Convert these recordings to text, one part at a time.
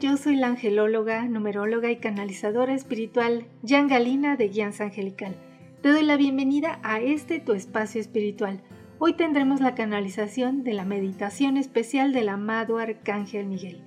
Yo soy la angelóloga, numeróloga y canalizadora espiritual Jan Galina de Guianza Angelical. Te doy la bienvenida a este tu espacio espiritual. Hoy tendremos la canalización de la meditación especial del amado Arcángel Miguel.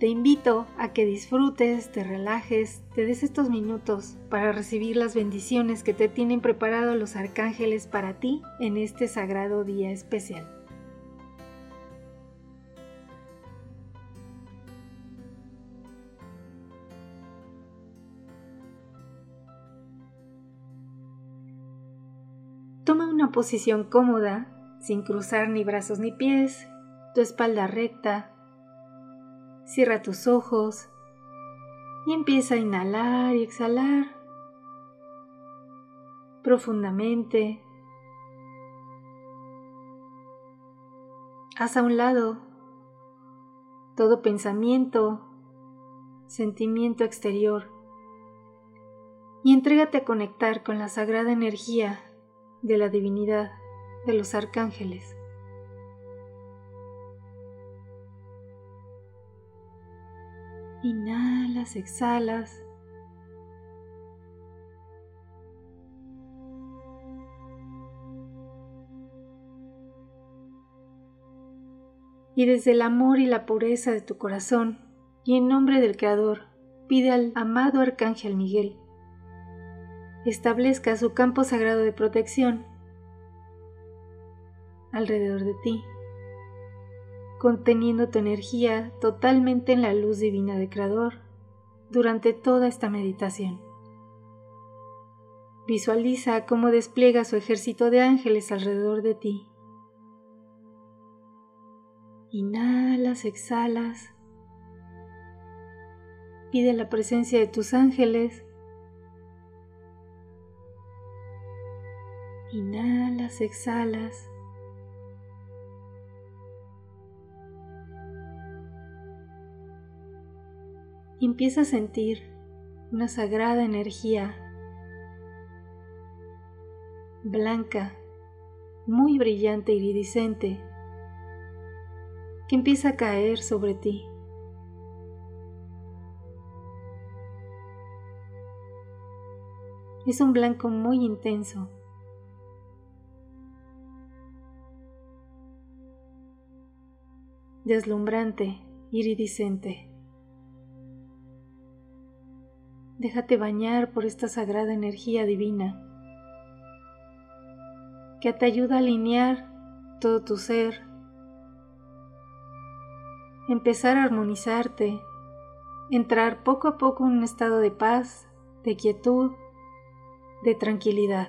Te invito a que disfrutes, te relajes, te des estos minutos para recibir las bendiciones que te tienen preparado los arcángeles para ti en este sagrado día especial. Toma una posición cómoda, sin cruzar ni brazos ni pies, tu espalda recta. Cierra tus ojos y empieza a inhalar y exhalar profundamente. Haz a un lado todo pensamiento, sentimiento exterior y entrégate a conectar con la sagrada energía de la divinidad, de los arcángeles. Inhalas, exhalas. Y desde el amor y la pureza de tu corazón, y en nombre del Creador, pide al amado Arcángel Miguel establezca su campo sagrado de protección alrededor de ti, conteniendo tu energía totalmente en la luz divina de Creador durante toda esta meditación. Visualiza cómo despliega su ejército de ángeles alrededor de ti. Inhalas, exhalas. Pide la presencia de tus ángeles Inhalas, exhalas. Y empieza a sentir una sagrada energía blanca, muy brillante, iridiscente, que empieza a caer sobre ti. Es un blanco muy intenso deslumbrante, iridiscente. Déjate bañar por esta sagrada energía divina que te ayuda a alinear todo tu ser, empezar a armonizarte, entrar poco a poco en un estado de paz, de quietud, de tranquilidad.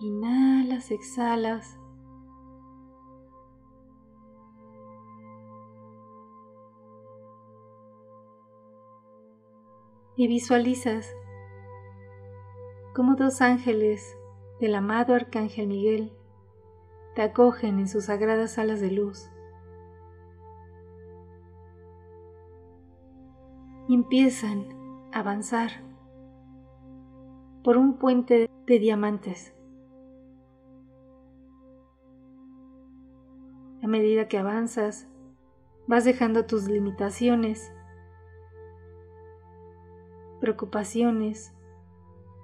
Inhalas, exhalas y visualizas como dos ángeles del amado Arcángel Miguel te acogen en sus sagradas alas de luz. Y empiezan a avanzar por un puente de diamantes. A medida que avanzas, vas dejando tus limitaciones preocupaciones,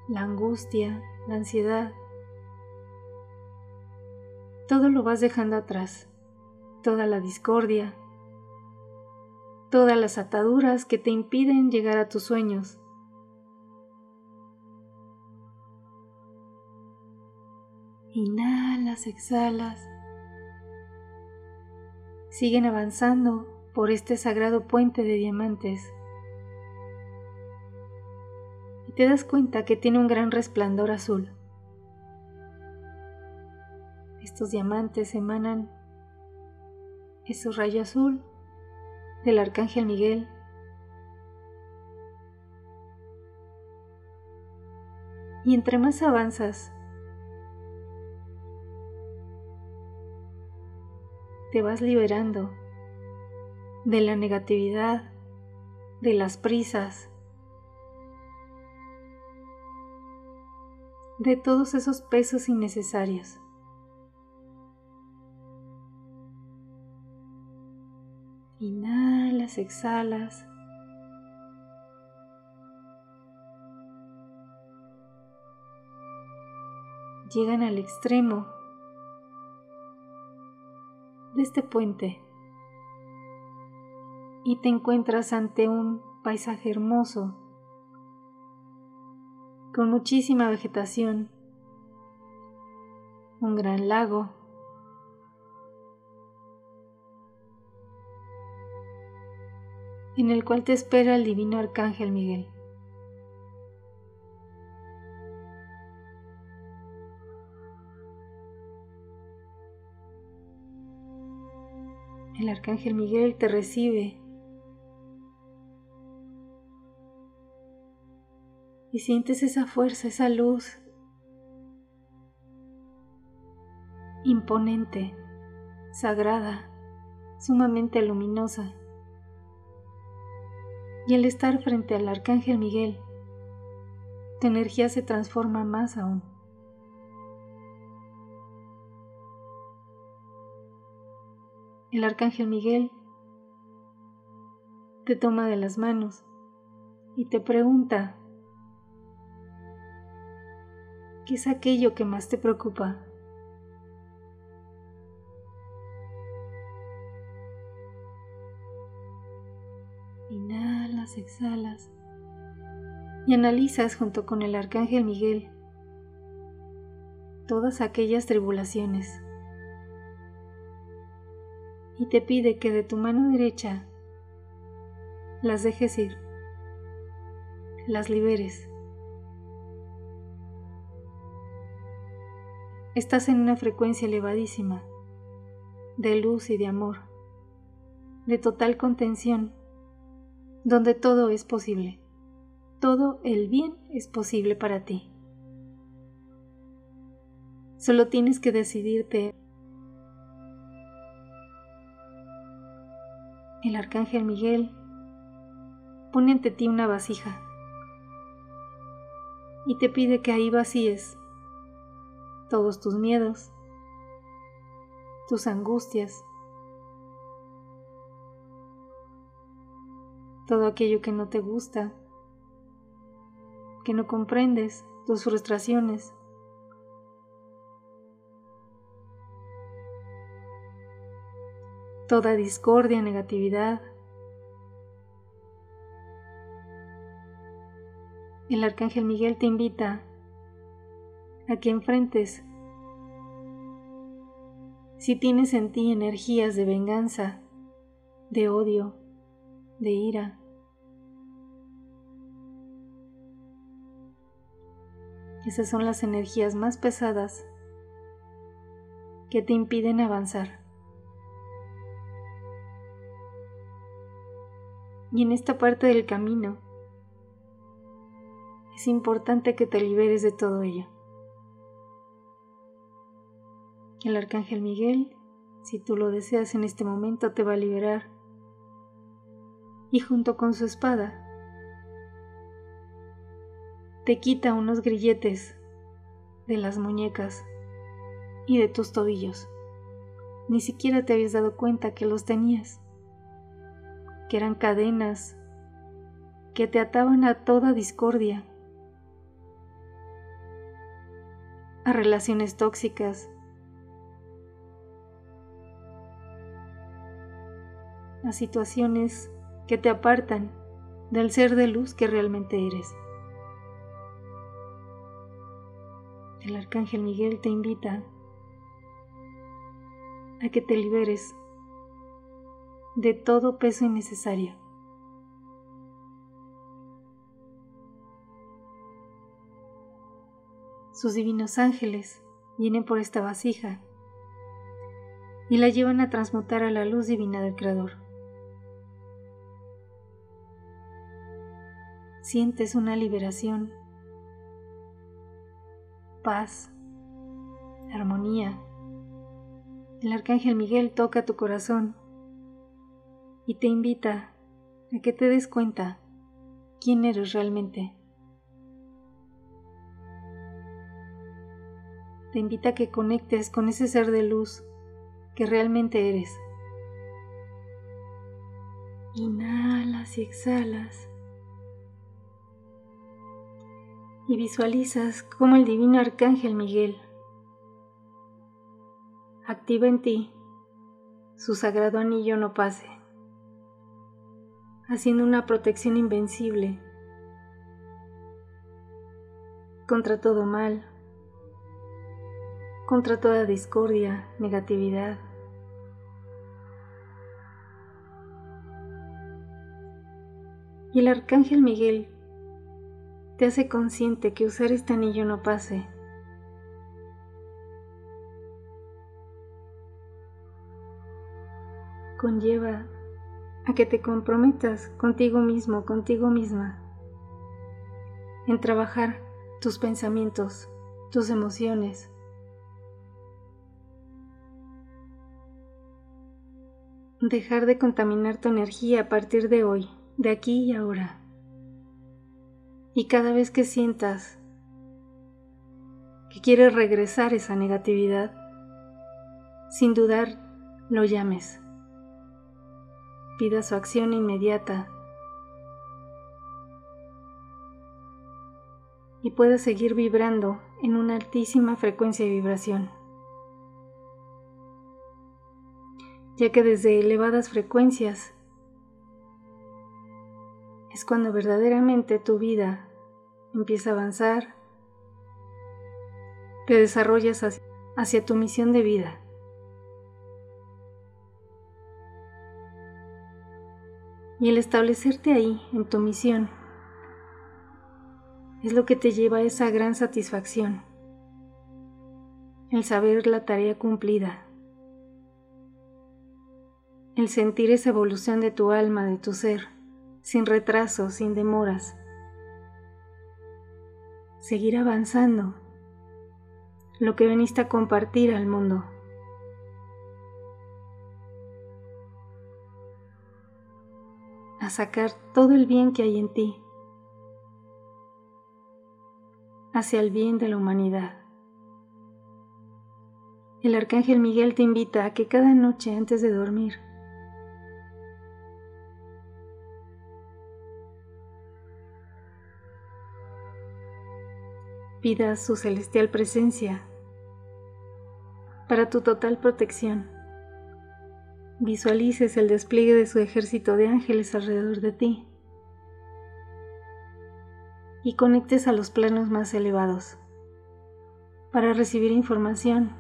la angustia, la ansiedad. Todo lo vas dejando atrás, toda la discordia, todas las ataduras que te impiden llegar a tus sueños. Inhalas, exhalas. Siguen avanzando por este sagrado puente de diamantes te das cuenta que tiene un gran resplandor azul. Estos diamantes emanan es su rayo azul del Arcángel Miguel. Y entre más avanzas, te vas liberando de la negatividad, de las prisas, de todos esos pesos innecesarios. Inhalas, exhalas. Llegan al extremo de este puente y te encuentras ante un paisaje hermoso con muchísima vegetación, un gran lago en el cual te espera el divino arcángel Miguel. El arcángel Miguel te recibe y sientes esa fuerza, esa luz imponente, sagrada, sumamente luminosa y al estar frente al Arcángel Miguel, tu energía se transforma más aún. El Arcángel Miguel te toma de las manos y te pregunta, ¿qué es aquello que más te preocupa? exhalas y analizas junto con el arcángel Miguel todas aquellas tribulaciones y te pide que de tu mano derecha las dejes ir, las liberes. Estás en una frecuencia elevadísima de luz y de amor, de total contención donde todo es posible. Todo el bien es posible para ti. Solo tienes que decidirte. El arcángel Miguel pone ante ti una vasija y te pide que ahí vacíes todos tus miedos, tus angustias, todo aquello que no te gusta, que no comprendes, tus frustraciones. Toda discordia, negatividad. El arcángel Miguel te invita a que enfrentes si tienes en ti energías de venganza, de odio, de ira. Esas son las energías más pesadas que te impiden avanzar. Y en esta parte del camino es importante que te liberes de todo ello. El arcángel Miguel, si tú lo deseas en este momento, te va a liberar y junto con su espada te quita unos grilletes de las muñecas y de tus tobillos. Ni siquiera te habías dado cuenta que los tenías, que eran cadenas que te ataban a toda discordia, a relaciones tóxicas, a situaciones que te apartan del ser de luz que realmente eres. El arcángel Miguel te invita a que te liberes de todo peso innecesario. Sus divinos ángeles vienen por esta vasija y la llevan a transmutar a la luz divina del Creador. Sientes una liberación, paz, armonía. El arcángel Miguel toca tu corazón y te invita a que te des cuenta quién eres realmente. Te invita a que conectes con ese ser de luz que realmente eres. Inhalas y exhalas. Y visualizas cómo el divino arcángel Miguel activa en ti su sagrado anillo no pase haciendo una protección invencible contra todo mal, contra toda discordia, negatividad. Y el arcángel Miguel te hace consciente que usar este anillo no pase. Conlleva a que te comprometas contigo mismo, contigo misma, en trabajar tus pensamientos, tus emociones. Dejar de contaminar tu energía a partir de hoy, de aquí y ahora. Y cada vez que sientas que quieres regresar esa negatividad, sin dudar, lo llames. Pida su acción inmediata. Y pueda seguir vibrando en una altísima frecuencia de vibración, ya que desde elevadas frecuencias es cuando verdaderamente tu vida empieza a avanzar, te desarrollas hacia, tu misión de vida. Y el establecerte ahí, en tu misión, es lo que te lleva a esa gran satisfacción, el saber la tarea cumplida, el sentir esa evolución de tu alma, de tu ser, sin retraso, sin demoras, seguir avanzando, lo que veniste a compartir al mundo. a sacar todo el bien que hay en ti hacia el bien de la humanidad. El arcángel Miguel te invita a que cada noche antes de dormir pidas su celestial presencia para tu total protección. Visualices el despliegue de su ejército de ángeles alrededor de ti y conectes a los planos más elevados para recibir información,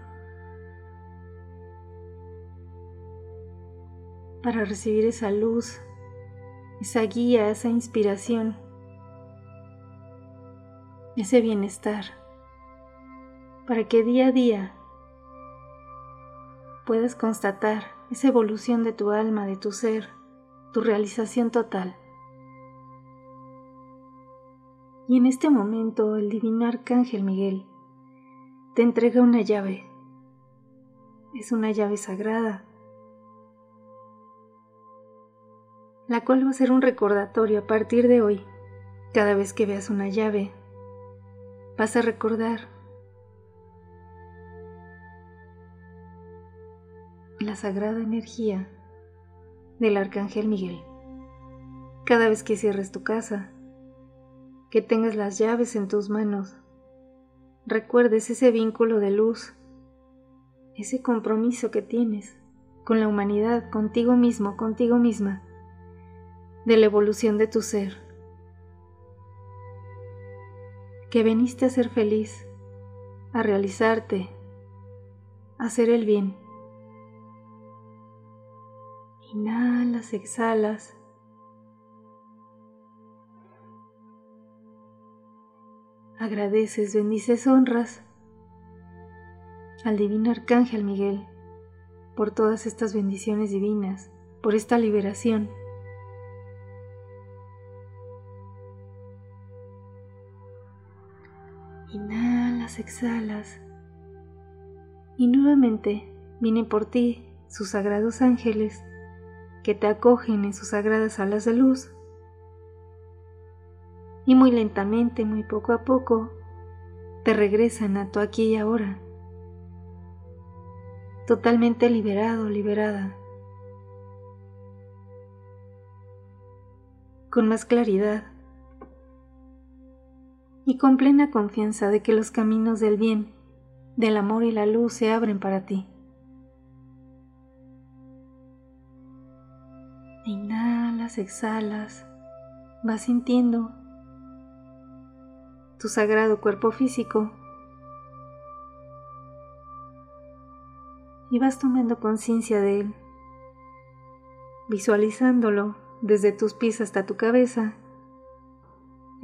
para recibir esa luz, esa guía, esa inspiración, ese bienestar, para que día a día puedas constatar esa evolución de tu alma, de tu ser, tu realización total. Y en este momento el divino arcángel Miguel te entrega una llave. Es una llave sagrada, la cual va a ser un recordatorio a partir de hoy. Cada vez que veas una llave, vas a recordar la sagrada energía del Arcángel Miguel. Cada vez que cierres tu casa, que tengas las llaves en tus manos, recuerdes ese vínculo de luz, ese compromiso que tienes con la humanidad, contigo mismo, contigo misma, de la evolución de tu ser. Que veniste a ser feliz, a realizarte, a hacer el bien. Inhalas, exhalas. Agradeces, bendices, honras al divino arcángel Miguel por todas estas bendiciones divinas, por esta liberación. Exhalas. Y nuevamente vienen por ti sus sagrados ángeles que te acogen en sus sagradas alas de luz. Y muy lentamente, muy poco a poco, te regresan a tu aquí y ahora. Totalmente liberado, liberada. Con más claridad y con plena confianza de que los caminos del bien, del amor y la luz se abren para ti. Inhalas, exhalas, vas sintiendo tu sagrado cuerpo físico y vas tomando conciencia de él, visualizándolo desde tus pies hasta tu cabeza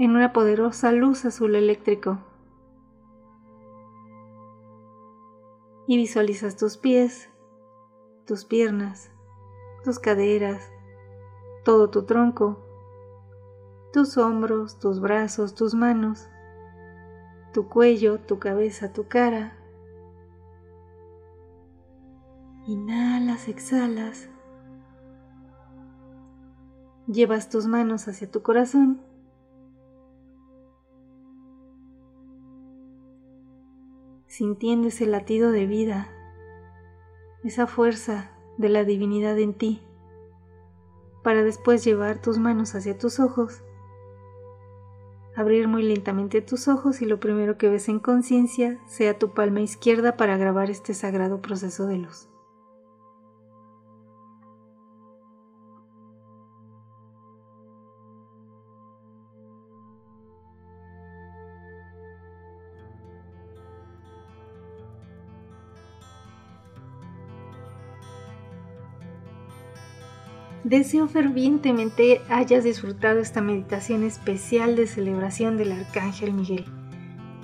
en una poderosa luz azul eléctrico. Y visualizas tus pies, tus piernas, tus caderas, todo tu tronco, tus hombros, tus brazos, tus manos, tu cuello, tu cabeza, tu cara. Inhalas, exhalas. Llevas tus manos hacia tu corazón. Sintiendo ese latido de vida, esa fuerza de la divinidad en ti para después llevar tus manos hacia tus ojos, abrir muy lentamente tus ojos y lo primero que ves en conciencia sea tu palma izquierda para grabar este sagrado proceso de luz. Deseo fervientemente hayas disfrutado esta meditación especial de celebración del Arcángel Miguel.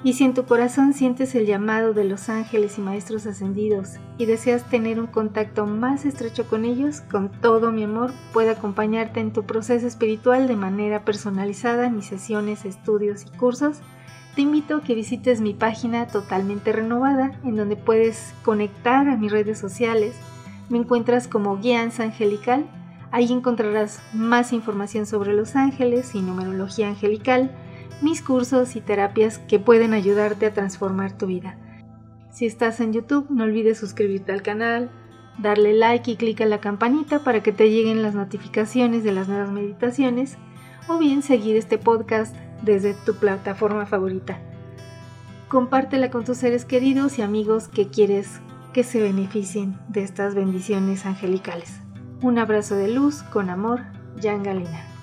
Y si en tu corazón sientes el llamado de los ángeles y maestros ascendidos y deseas tener un contacto más estrecho con ellos, con todo mi amor puedo acompañarte en tu proceso espiritual de manera personalizada en mis sesiones, estudios y cursos. Te invito a que visites mi página totalmente renovada en donde puedes conectar a mis redes sociales. Me encuentras como Guianza Angelical Ahí encontrarás más información sobre los ángeles y numerología angelical, mis cursos y terapias que pueden ayudarte a transformar tu vida. Si estás en YouTube, no olvides suscribirte al canal, darle like y clic en la campanita para que te lleguen las notificaciones de las nuevas meditaciones o bien seguir este podcast desde tu plataforma favorita. Compártela con tus seres queridos y amigos que quieres que se beneficien de estas bendiciones angelicales. Un abrazo de luz con amor, Jan Galina.